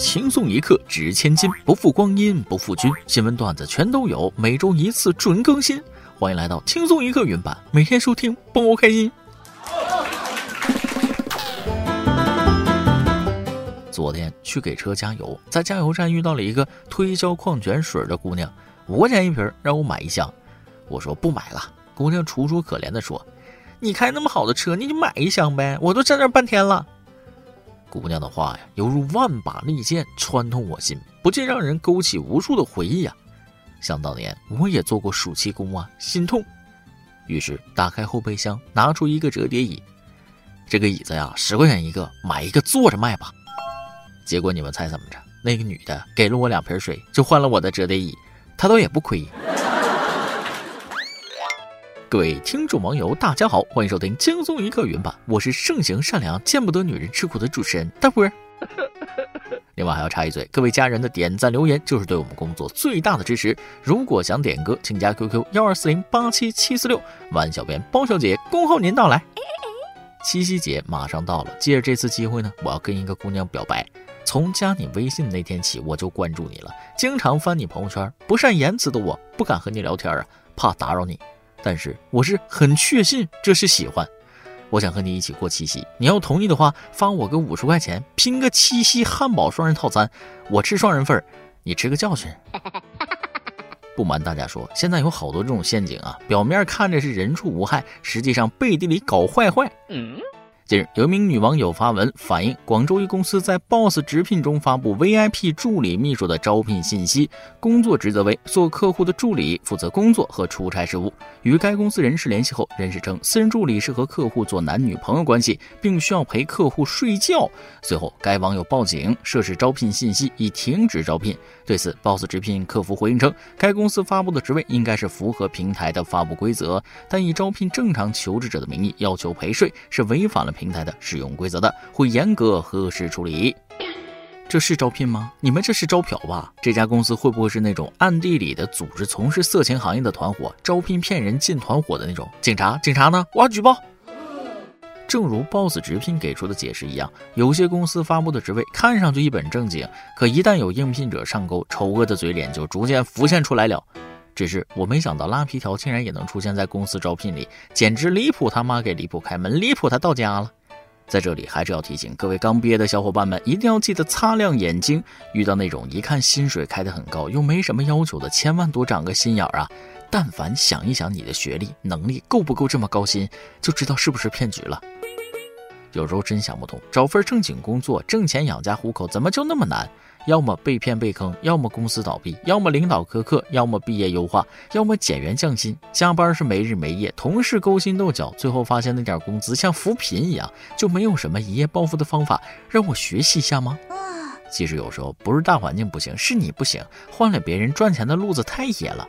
轻松一刻值千金，不负光阴不负君。新闻段子全都有，每周一次准更新。欢迎来到轻松一刻云版，每天收听，帮我开心。昨天去给车加油，在加油站遇到了一个推销矿泉水的姑娘，五块钱一瓶，让我买一箱。我说不买了。姑娘楚楚可怜地说：“你开那么好的车，你就买一箱呗，我都站那半天了。”姑娘的话呀，犹如万把利剑穿透我心，不禁让人勾起无数的回忆啊！想当年我也做过暑期工啊，心痛。于是打开后备箱，拿出一个折叠椅，这个椅子呀，十块钱一个，买一个坐着卖吧。结果你们猜怎么着？那个女的给了我两瓶水，就换了我的折叠椅，她倒也不亏。各位听众网友，大家好，欢迎收听轻松一刻云版，我是盛行善良、见不得女人吃苦的主持人大波。另外还要插一嘴，各位家人的点赞留言就是对我们工作最大的支持。如果想点歌，请加 QQ 幺二四零八七七四六，万小编包小姐恭候您到来。七夕节马上到了，借着这次机会呢，我要跟一个姑娘表白。从加你微信那天起，我就关注你了，经常翻你朋友圈。不善言辞的我，不敢和你聊天啊，怕打扰你。但是我是很确信这是喜欢，我想和你一起过七夕。你要同意的话，发我个五十块钱，拼个七夕汉堡双人套餐，我吃双人份，你吃个教训。不瞒大家说，现在有好多这种陷阱啊，表面看着是人畜无害，实际上背地里搞坏坏。近日，有一名女网友发文反映，广州一公司在 Boss 直聘中发布 VIP 助理秘书的招聘信息，工作职责为做客户的助理，负责工作和出差事务。与该公司人事联系后，人事称私人助理是和客户做男女朋友关系，并需要陪客户睡觉。随后，该网友报警，涉事招聘信息已停止招聘。对此，Boss 直聘客服回应称，该公司发布的职位应该是符合平台的发布规则，但以招聘正常求职者的名义要求陪睡，是违反了。平台的使用规则的，会严格核实处理。这是招聘吗？你们这是招嫖吧？这家公司会不会是那种暗地里的组织从事色情行业的团伙，招聘骗人进团伙的那种？警察，警察呢？我要举报。正如 Boss 直聘给出的解释一样，有些公司发布的职位看上去一本正经，可一旦有应聘者上钩，丑恶的嘴脸就逐渐浮现出来了。只是我没想到拉皮条竟然也能出现在公司招聘里，简直离谱！他妈给离谱开门，离谱他到家了。在这里还是要提醒各位刚毕业的小伙伴们，一定要记得擦亮眼睛。遇到那种一看薪水开得很高又没什么要求的，千万多长个心眼儿啊！但凡想一想你的学历能力够不够这么高薪，就知道是不是骗局了。有时候真想不通，找份正经工作挣钱养家糊口，怎么就那么难？要么被骗被坑，要么公司倒闭，要么领导苛刻，要么毕业优化，要么减员降薪，加班是没日没夜，同事勾心斗角，最后发现那点工资像扶贫一样，就没有什么一夜暴富的方法让我学习一下吗？其实有时候不是大环境不行，是你不行，换了别人赚钱的路子太野了。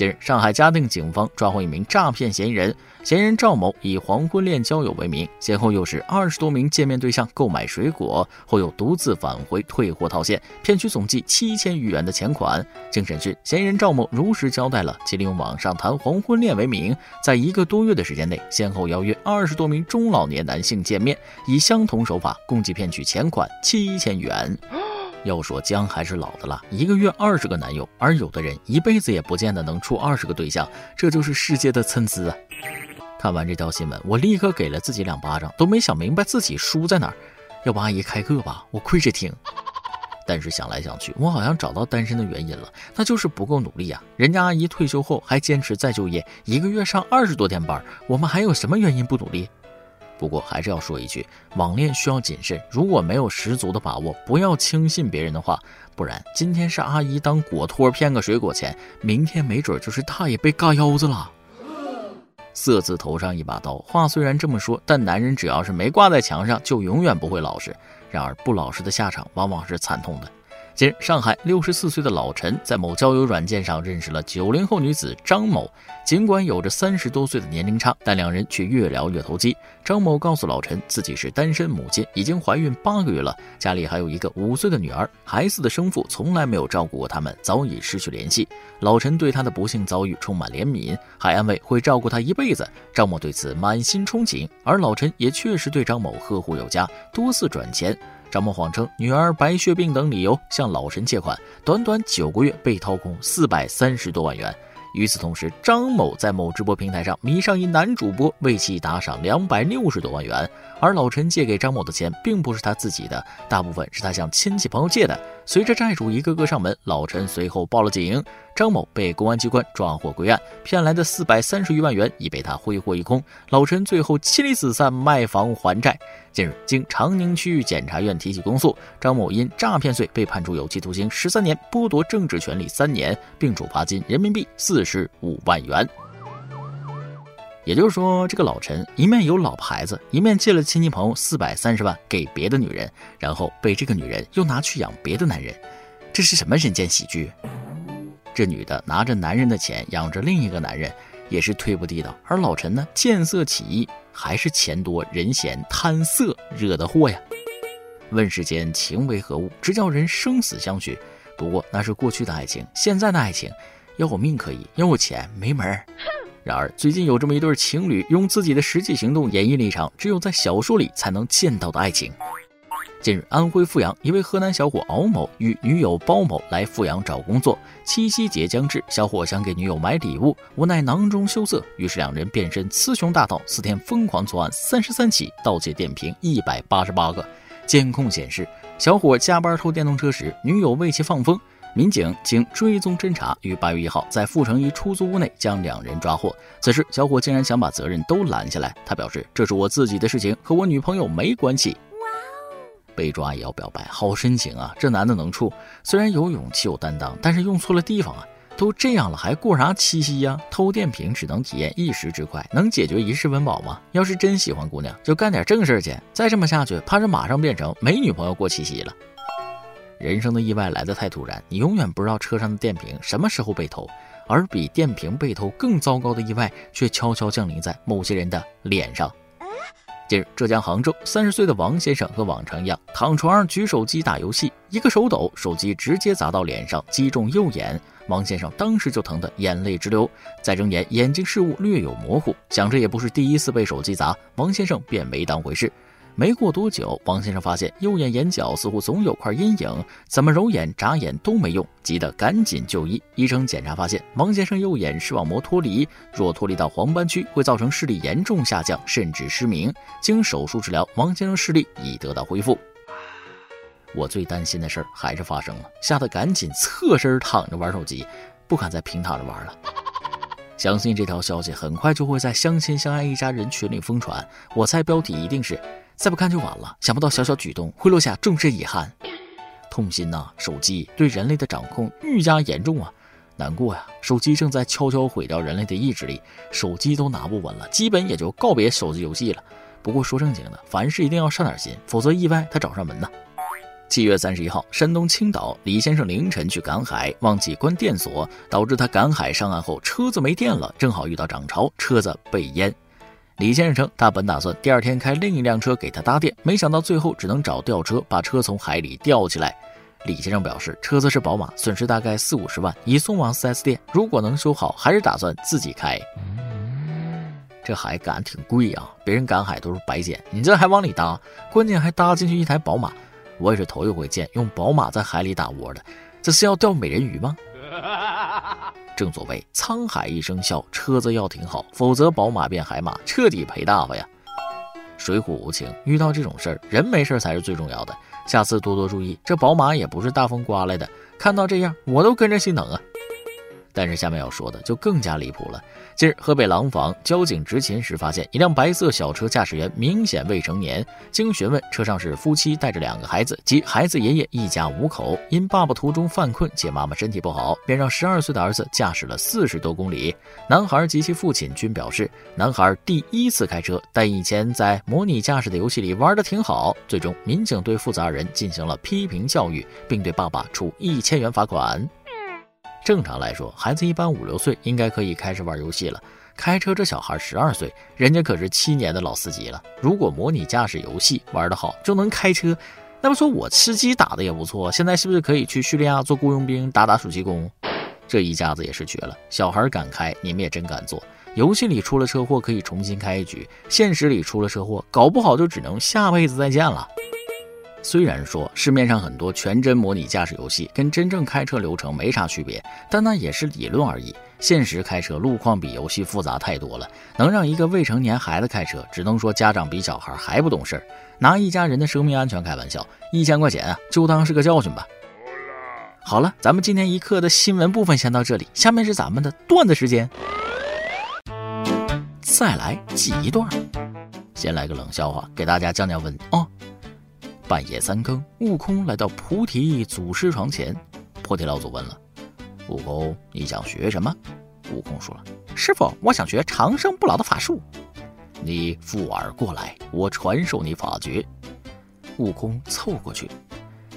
近日，上海嘉定警方抓获一名诈骗嫌疑人。嫌疑人赵某以黄昏恋交友为名，先后诱使二十多名见面对象购买水果，后又独自返回退货套现，骗取总计七千余元的钱款。经审讯，嫌疑人赵某如实交代了其利用网上谈黄昏恋为名，在一个多月的时间内，先后邀约二十多名中老年男性见面，以相同手法共计骗取钱款七千元。要说姜还是老的辣，一个月二十个男友，而有的人一辈子也不见得能处二十个对象，这就是世界的参差啊！看完这条新闻，我立刻给了自己两巴掌，都没想明白自己输在哪儿。要不阿姨开课吧，我跪着听。但是想来想去，我好像找到单身的原因了，那就是不够努力啊！人家阿姨退休后还坚持再就业，一个月上二十多天班，我们还有什么原因不努力？不过还是要说一句，网恋需要谨慎。如果没有十足的把握，不要轻信别人的话，不然今天是阿姨当果托骗个水果钱，明天没准就是大爷被嘎腰子了。色字头上一把刀，话虽然这么说，但男人只要是没挂在墙上，就永远不会老实。然而不老实的下场往往是惨痛的。近日，上海六十四岁的老陈在某交友软件上认识了九零后女子张某。尽管有着三十多岁的年龄差，但两人却越聊越投机。张某告诉老陈，自己是单身母亲，已经怀孕八个月了，家里还有一个五岁的女儿。孩子的生父从来没有照顾过他们，早已失去联系。老陈对他的不幸遭遇充满怜悯，还安慰会照顾他一辈子。张某对此满心憧憬，而老陈也确实对张某呵护有加，多次转钱。张某谎称女儿白血病等理由向老陈借款，短短九个月被掏空四百三十多万元。与此同时，张某在某直播平台上迷上一男主播，为其打赏两百六十多万元。而老陈借给张某的钱并不是他自己的，大部分是他向亲戚朋友借的。随着债主一个个上门，老陈随后报了警，张某被公安机关抓获归案，骗来的四百三十余万元已被他挥霍一空。老陈最后妻离子散，卖房还债。近日，经长宁区检察院提起公诉，张某因诈骗罪被判处有期徒刑十三年，剥夺政治权利三年，并处罚金人民币四十五万元。也就是说，这个老陈一面有老婆孩子，一面借了亲戚朋友四百三十万给别的女人，然后被这个女人又拿去养别的男人，这是什么人间喜剧？这女的拿着男人的钱养着另一个男人，也是忒不地道。而老陈呢，见色起意，还是钱多人嫌贪色惹的祸呀？问世间情为何物，直叫人生死相许。不过那是过去的爱情，现在的爱情，要我命可以，要我钱没门儿。然而，最近有这么一对情侣，用自己的实际行动演绎了一场只有在小说里才能见到的爱情。近日，安徽阜阳一位河南小伙敖某与女友包某来阜阳找工作，七夕节将至，小伙想给女友买礼物，无奈囊中羞涩，于是两人变身雌雄大盗，四天疯狂作案三十三起，盗窃电瓶一百八十八个。监控显示，小伙加班偷电动车时，女友为其放风。民警经追踪侦查，于八月一号在阜城一出租屋内将两人抓获。此时，小伙竟然想把责任都揽下来。他表示：“这是我自己的事情，和我女朋友没关系。”被抓也要表白，好深情啊！这男的能处，虽然有勇气有担当，但是用错了地方啊！都这样了，还过啥七夕呀？偷电瓶只能体验一时之快，能解决一世温饱吗？要是真喜欢姑娘，就干点正事去。再这么下去，怕是马上变成没女朋友过七夕了。人生的意外来得太突然，你永远不知道车上的电瓶什么时候被偷，而比电瓶被偷更糟糕的意外却悄悄降临在某些人的脸上。近日，浙江杭州三十岁的王先生和往常一样躺床上举手机打游戏，一个手抖，手机直接砸到脸上，击中右眼。王先生当时就疼得眼泪直流，再睁眼，眼睛视物略有模糊。想着也不是第一次被手机砸，王先生便没当回事。没过多久，王先生发现右眼眼角似乎总有块阴影，怎么揉眼、眨眼都没用，急得赶紧就医。医生检查发现，王先生右眼视网膜脱离，若脱离到黄斑区，会造成视力严重下降，甚至失明。经手术治疗，王先生视力已得到恢复。我最担心的事儿还是发生了，吓得赶紧侧身躺着玩手机，不敢再平躺着玩了。相信这条消息很快就会在相亲相爱一家人群里疯传，我猜标题一定是。再不看就晚了。想不到小小举动会落下终身遗憾，痛心呐！手机对人类的掌控愈加严重啊，难过呀！手机正在悄悄毁掉人类的意志力，手机都拿不稳了，基本也就告别手机游戏了。不过说正经的，凡事一定要上点心，否则意外他找上门呢。七月三十一号，山东青岛李先生凌晨去赶海，忘记关电锁，导致他赶海上岸后车子没电了，正好遇到涨潮，车子被淹。李先生称，他本打算第二天开另一辆车给他搭电，没想到最后只能找吊车把车从海里吊起来。李先生表示，车子是宝马，损失大概四五十万，已送往 4S 店。如果能修好，还是打算自己开。这海赶挺贵啊，别人赶海都是白捡，你这还往里搭，关键还搭进去一台宝马。我也是头一回见用宝马在海里打窝的，这是要钓美人鱼吗？正所谓沧海一声笑，车子要停好，否则宝马变海马，彻底赔大发呀！水火无情，遇到这种事儿，人没事才是最重要的。下次多多注意，这宝马也不是大风刮来的，看到这样，我都跟着心疼啊。但是下面要说的就更加离谱了。近日，河北廊坊交警执勤时发现一辆白色小车驾驶员明显未成年。经询问，车上是夫妻带着两个孩子及孩子爷爷，一家五口。因爸爸途中犯困且妈妈身体不好，便让十二岁的儿子驾驶了四十多公里。男孩及其父亲均表示，男孩第一次开车，但以前在模拟驾驶的游戏里玩的挺好。最终，民警对父子二人进行了批评教育，并对爸爸处一千元罚款。正常来说，孩子一般五六岁应该可以开始玩游戏了。开车这小孩十二岁，人家可是七年的老司机了。如果模拟驾驶游戏玩得好，就能开车，那么说我吃鸡打的也不错。现在是不是可以去叙利亚做雇佣兵，打打暑期工？这一家子也是绝了。小孩敢开，你们也真敢做。游戏里出了车祸可以重新开一局，现实里出了车祸，搞不好就只能下辈子再见了。虽然说市面上很多全真模拟驾驶游戏跟真正开车流程没啥区别，但那也是理论而已。现实开车路况比游戏复杂太多了，能让一个未成年孩子开车，只能说家长比小孩还不懂事儿，拿一家人的生命安全开玩笑，一千块钱啊，就当是个教训吧。好了，咱们今天一课的新闻部分先到这里，下面是咱们的段子时间。再来挤一段，先来个冷笑话，给大家降降温啊。半夜三更，悟空来到菩提祖师床前，菩提老祖问了。悟空，你想学什么？悟空说了：“师傅，我想学长生不老的法术。”你附耳过来，我传授你法诀。悟空凑过去，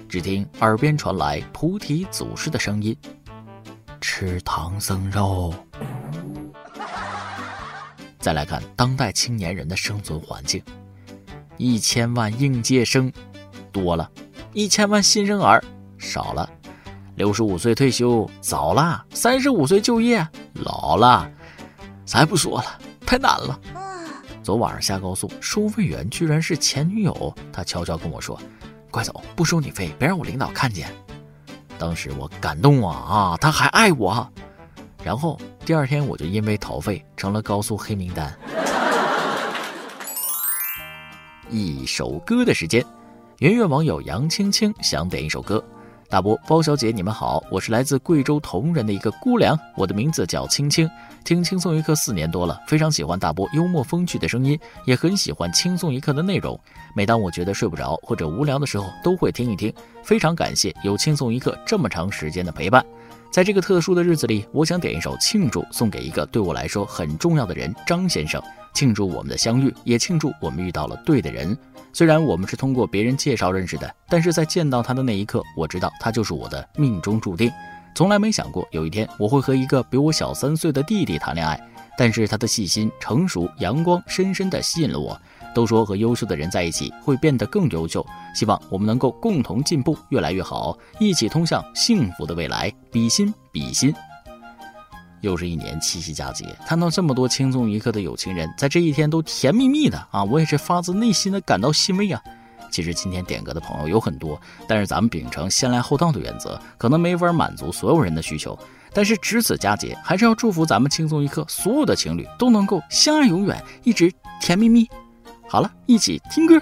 只听耳边传来菩提祖师的声音：“吃唐僧肉。”再来看当代青年人的生存环境：一千万应届生多了，一千万新生儿少了。六十五岁退休早了，三十五岁就业老了，咱不说了，太难了。昨晚上下高速，收费员居然是前女友，他悄悄跟我说：“快走，不收你费，别让我领导看见。”当时我感动啊啊，他还爱我。然后第二天我就因为逃费成了高速黑名单。一首歌的时间，圆圆网友杨青青想点一首歌。大波包小姐，你们好，我是来自贵州铜仁的一个姑娘，我的名字叫青青，听轻松一刻四年多了，非常喜欢大波幽默风趣的声音，也很喜欢轻松一刻的内容。每当我觉得睡不着或者无聊的时候，都会听一听。非常感谢有轻松一刻这么长时间的陪伴。在这个特殊的日子里，我想点一首庆祝，送给一个对我来说很重要的人张先生，庆祝我们的相遇，也庆祝我们遇到了对的人。虽然我们是通过别人介绍认识的，但是在见到他的那一刻，我知道他就是我的命中注定。从来没想过有一天我会和一个比我小三岁的弟弟谈恋爱，但是他的细心、成熟、阳光，深深地吸引了我。都说和优秀的人在一起会变得更优秀，希望我们能够共同进步，越来越好，一起通向幸福的未来。比心比心。又是一年七夕佳节，看到这么多轻松一刻的有情人在这一天都甜蜜蜜的啊，我也是发自内心的感到欣慰啊。其实今天点歌的朋友有很多，但是咱们秉承先来后到的原则，可能没法满足所有人的需求。但是值此佳节，还是要祝福咱们轻松一刻所有的情侣都能够相爱永远，一直甜蜜蜜。好了，一起听歌。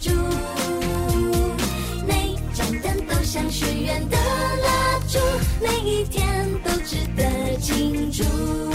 祝每盏灯都像许愿的蜡烛每一天都值得庆祝。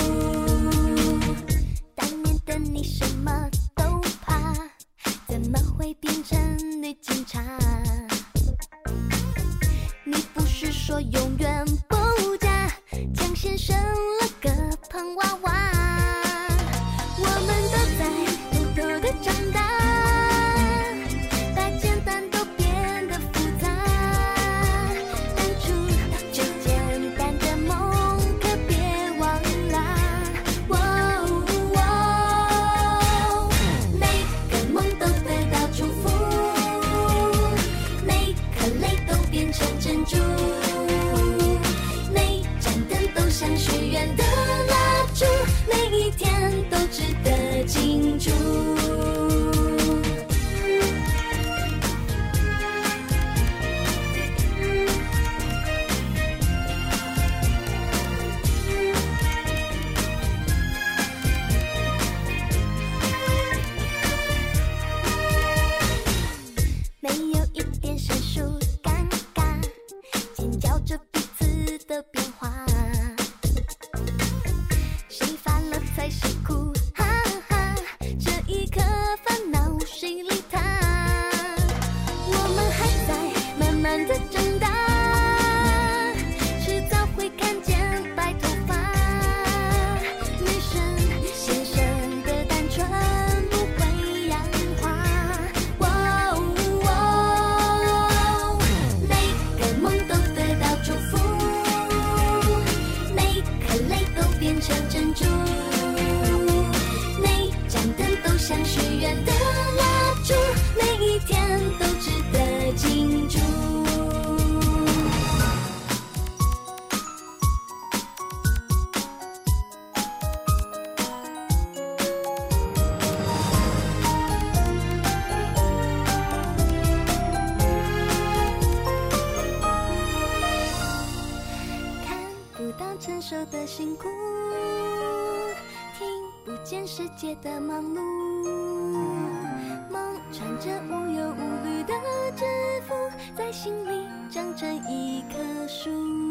辛苦，听不见世界的忙碌，梦穿着无忧无虑的制服，在心里长成一棵树。